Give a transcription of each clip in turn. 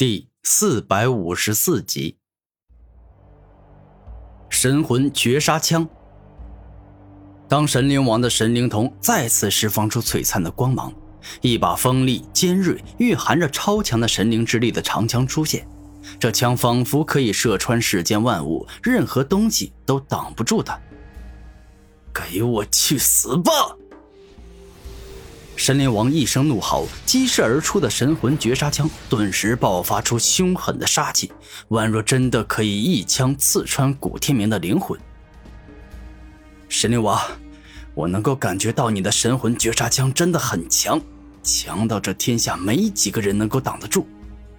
第四百五十四集，神魂绝杀枪。当神灵王的神灵瞳再次释放出璀璨的光芒，一把锋利、尖锐、蕴含着超强的神灵之力的长枪出现。这枪仿佛可以射穿世间万物，任何东西都挡不住它。给我去死吧！神灵王一声怒吼，激射而出的神魂绝杀枪顿时爆发出凶狠的杀气，宛若真的可以一枪刺穿古天明的灵魂。神灵王，我能够感觉到你的神魂绝杀枪真的很强，强到这天下没几个人能够挡得住，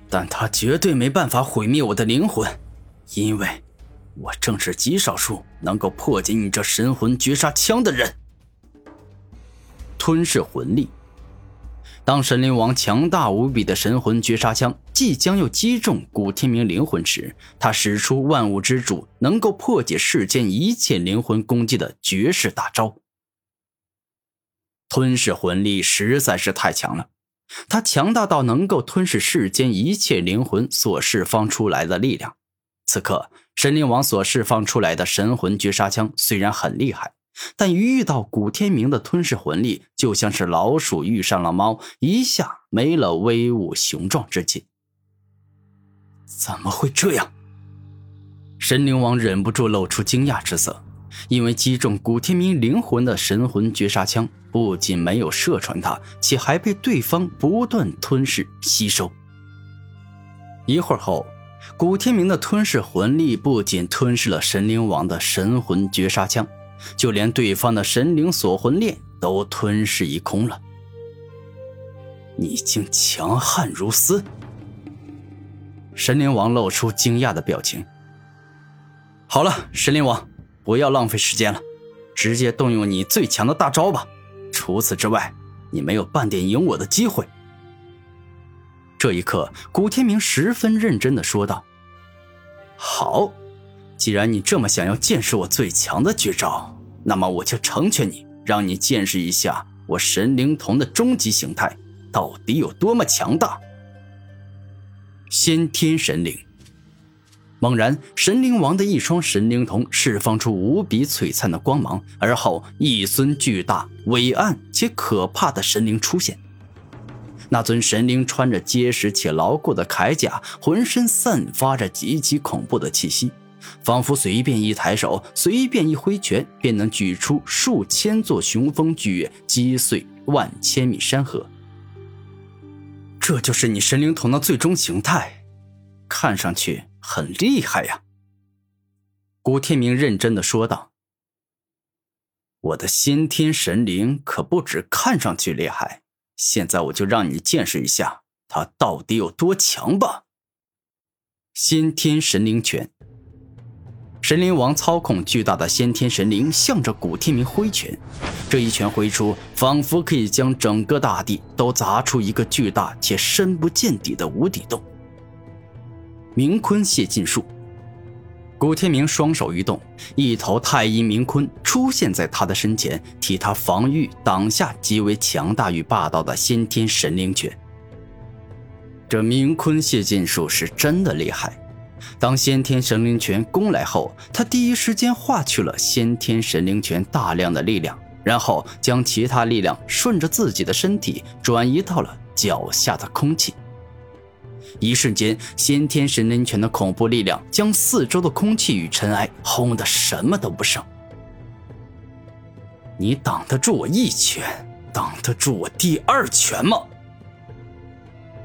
但他绝对没办法毁灭我的灵魂，因为我正是极少数能够破解你这神魂绝杀枪的人。吞噬魂力。当神灵王强大无比的神魂绝杀枪即将要击中古天明灵魂时，他使出万物之主能够破解世间一切灵魂攻击的绝世大招——吞噬魂力，实在是太强了。它强大到能够吞噬世间一切灵魂所释放出来的力量。此刻，神灵王所释放出来的神魂绝杀枪虽然很厉害。但一遇到古天明的吞噬魂力，就像是老鼠遇上了猫，一下没了威武雄壮之气。怎么会这样？神灵王忍不住露出惊讶之色，因为击中古天明灵魂的神魂绝杀枪不仅没有射穿他，且还被对方不断吞噬吸收。一会儿后，古天明的吞噬魂力不仅吞噬了神灵王的神魂绝杀枪。就连对方的神灵锁魂链都吞噬一空了。你竟强悍如斯！神灵王露出惊讶的表情。好了，神灵王，不要浪费时间了，直接动用你最强的大招吧。除此之外，你没有半点赢我的机会。这一刻，古天明十分认真的说道：“好。”既然你这么想要见识我最强的绝招，那么我就成全你，让你见识一下我神灵瞳的终极形态到底有多么强大。先天神灵。猛然，神灵王的一双神灵瞳释放出无比璀璨的光芒，而后一尊巨大、伟岸且可怕的神灵出现。那尊神灵穿着结实且牢固的铠甲，浑身散发着极其恐怖的气息。仿佛随便一抬手，随便一挥拳，便能举出数千座雄风巨岳，击碎万千米山河。这就是你神灵瞳的最终形态，看上去很厉害呀。古天明认真的说道：“我的先天神灵可不止看上去厉害，现在我就让你见识一下它到底有多强吧。”先天神灵拳。神灵王操控巨大的先天神灵，向着古天明挥拳。这一拳挥出，仿佛可以将整个大地都砸出一个巨大且深不见底的无底洞。明坤泄劲术。古天明双手一动，一头太阴明坤出现在他的身前，替他防御挡下极为强大与霸道的先天神灵拳。这明坤泄劲术是真的厉害。当先天神灵拳攻来后，他第一时间化去了先天神灵拳大量的力量，然后将其他力量顺着自己的身体转移到了脚下的空气。一瞬间，先天神灵拳的恐怖力量将四周的空气与尘埃轰得什么都不剩。你挡得住我一拳，挡得住我第二拳吗？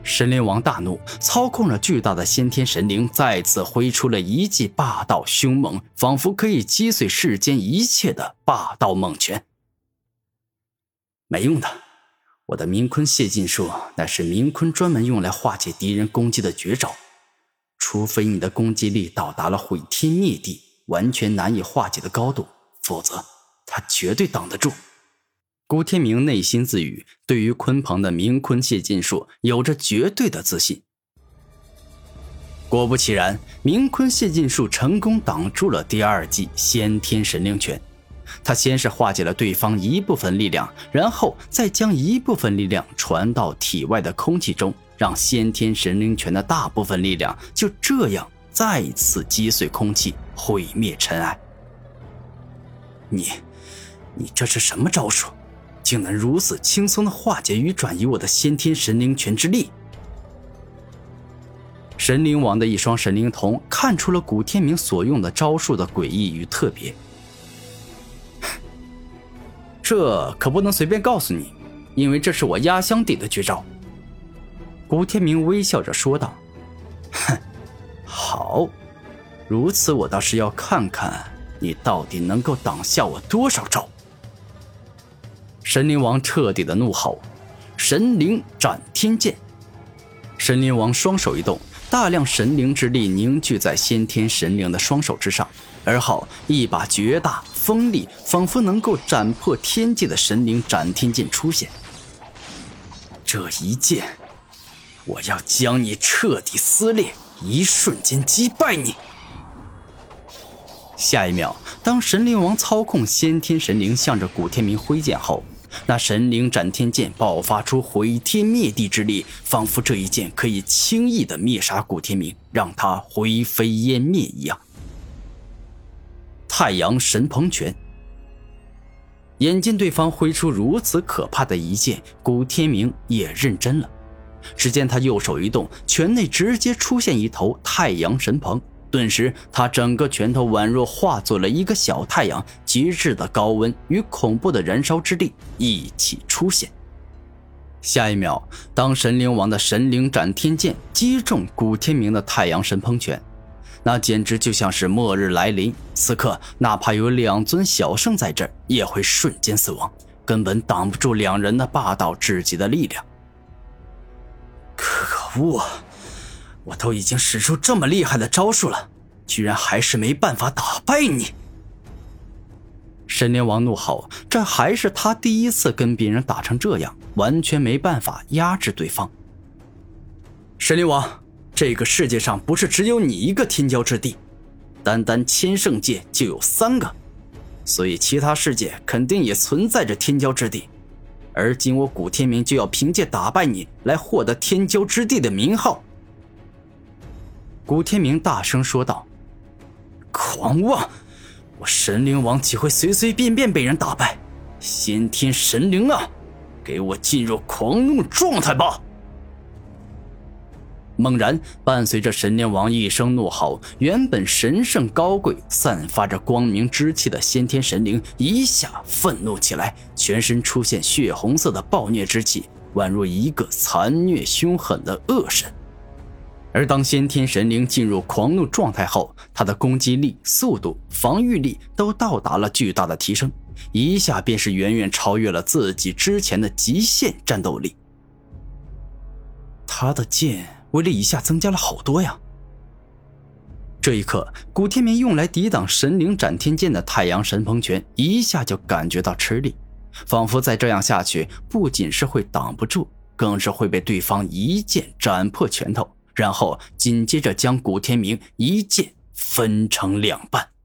神灵王大怒，操控着巨大的先天神灵，再次挥出了一记霸道凶猛、仿佛可以击碎世间一切的霸道猛拳。没用的，我的冥坤泄劲术乃是冥坤专门用来化解敌人攻击的绝招，除非你的攻击力到达了毁天灭地、完全难以化解的高度，否则他绝对挡得住。古天明内心自语，对于鲲鹏的明坤泄劲术有着绝对的自信。果不其然，明坤泄劲术成功挡住了第二记先天神灵拳。他先是化解了对方一部分力量，然后再将一部分力量传到体外的空气中，让先天神灵拳的大部分力量就这样再次击碎空气，毁灭尘埃。你，你这是什么招数？竟能如此轻松的化解与转移我的先天神灵拳之力？神灵王的一双神灵瞳看出了古天明所用的招数的诡异与特别。这可不能随便告诉你，因为这是我压箱底的绝招。古天明微笑着说道：“哼，好，如此我倒是要看看你到底能够挡下我多少招。”神灵王彻底的怒吼：“神灵斩天剑！”神灵王双手一动，大量神灵之力凝聚在先天神灵的双手之上，而后一把绝大锋利，仿佛能够斩破天际的神灵斩天剑出现。这一剑。我要将你彻底撕裂，一瞬间击败你。下一秒，当神灵王操控先天神灵向着古天明挥剑后，那神灵斩天剑爆发出毁天灭地之力，仿佛这一剑可以轻易的灭杀古天明，让他灰飞烟灭一样。太阳神鹏拳。眼见对方挥出如此可怕的一剑，古天明也认真了。只见他右手一动，拳内直接出现一头太阳神鹏。顿时，他整个拳头宛若化作了一个小太阳，极致的高温与恐怖的燃烧之力一起出现。下一秒，当神灵王的神灵斩天剑击中古天明的太阳神喷拳，那简直就像是末日来临。此刻，哪怕有两尊小圣在这，也会瞬间死亡，根本挡不住两人的霸道至极的力量。可恶！我都已经使出这么厉害的招数了，居然还是没办法打败你！神灵王怒吼，这还是他第一次跟别人打成这样，完全没办法压制对方。神灵王，这个世界上不是只有你一个天骄之地，单单千圣界就有三个，所以其他世界肯定也存在着天骄之地。而今我古天明就要凭借打败你来获得天骄之地的名号。”古天明大声说道。“狂妄！我神灵王岂会随随便便被人打败？先天神灵啊，给我进入狂怒状态吧！”猛然，伴随着神灵王一声怒吼，原本神圣高贵、散发着光明之气的先天神灵一下愤怒起来，全身出现血红色的暴虐之气，宛若一个残虐凶狠的恶神。而当先天神灵进入狂怒状态后，他的攻击力、速度、防御力都到达了巨大的提升，一下便是远远超越了自己之前的极限战斗力。他的剑。威力一下增加了好多呀！这一刻，古天明用来抵挡神灵斩天剑的太阳神鹏拳一下就感觉到吃力，仿佛再这样下去，不仅是会挡不住，更是会被对方一剑斩破拳头，然后紧接着将古天明一剑分成两半。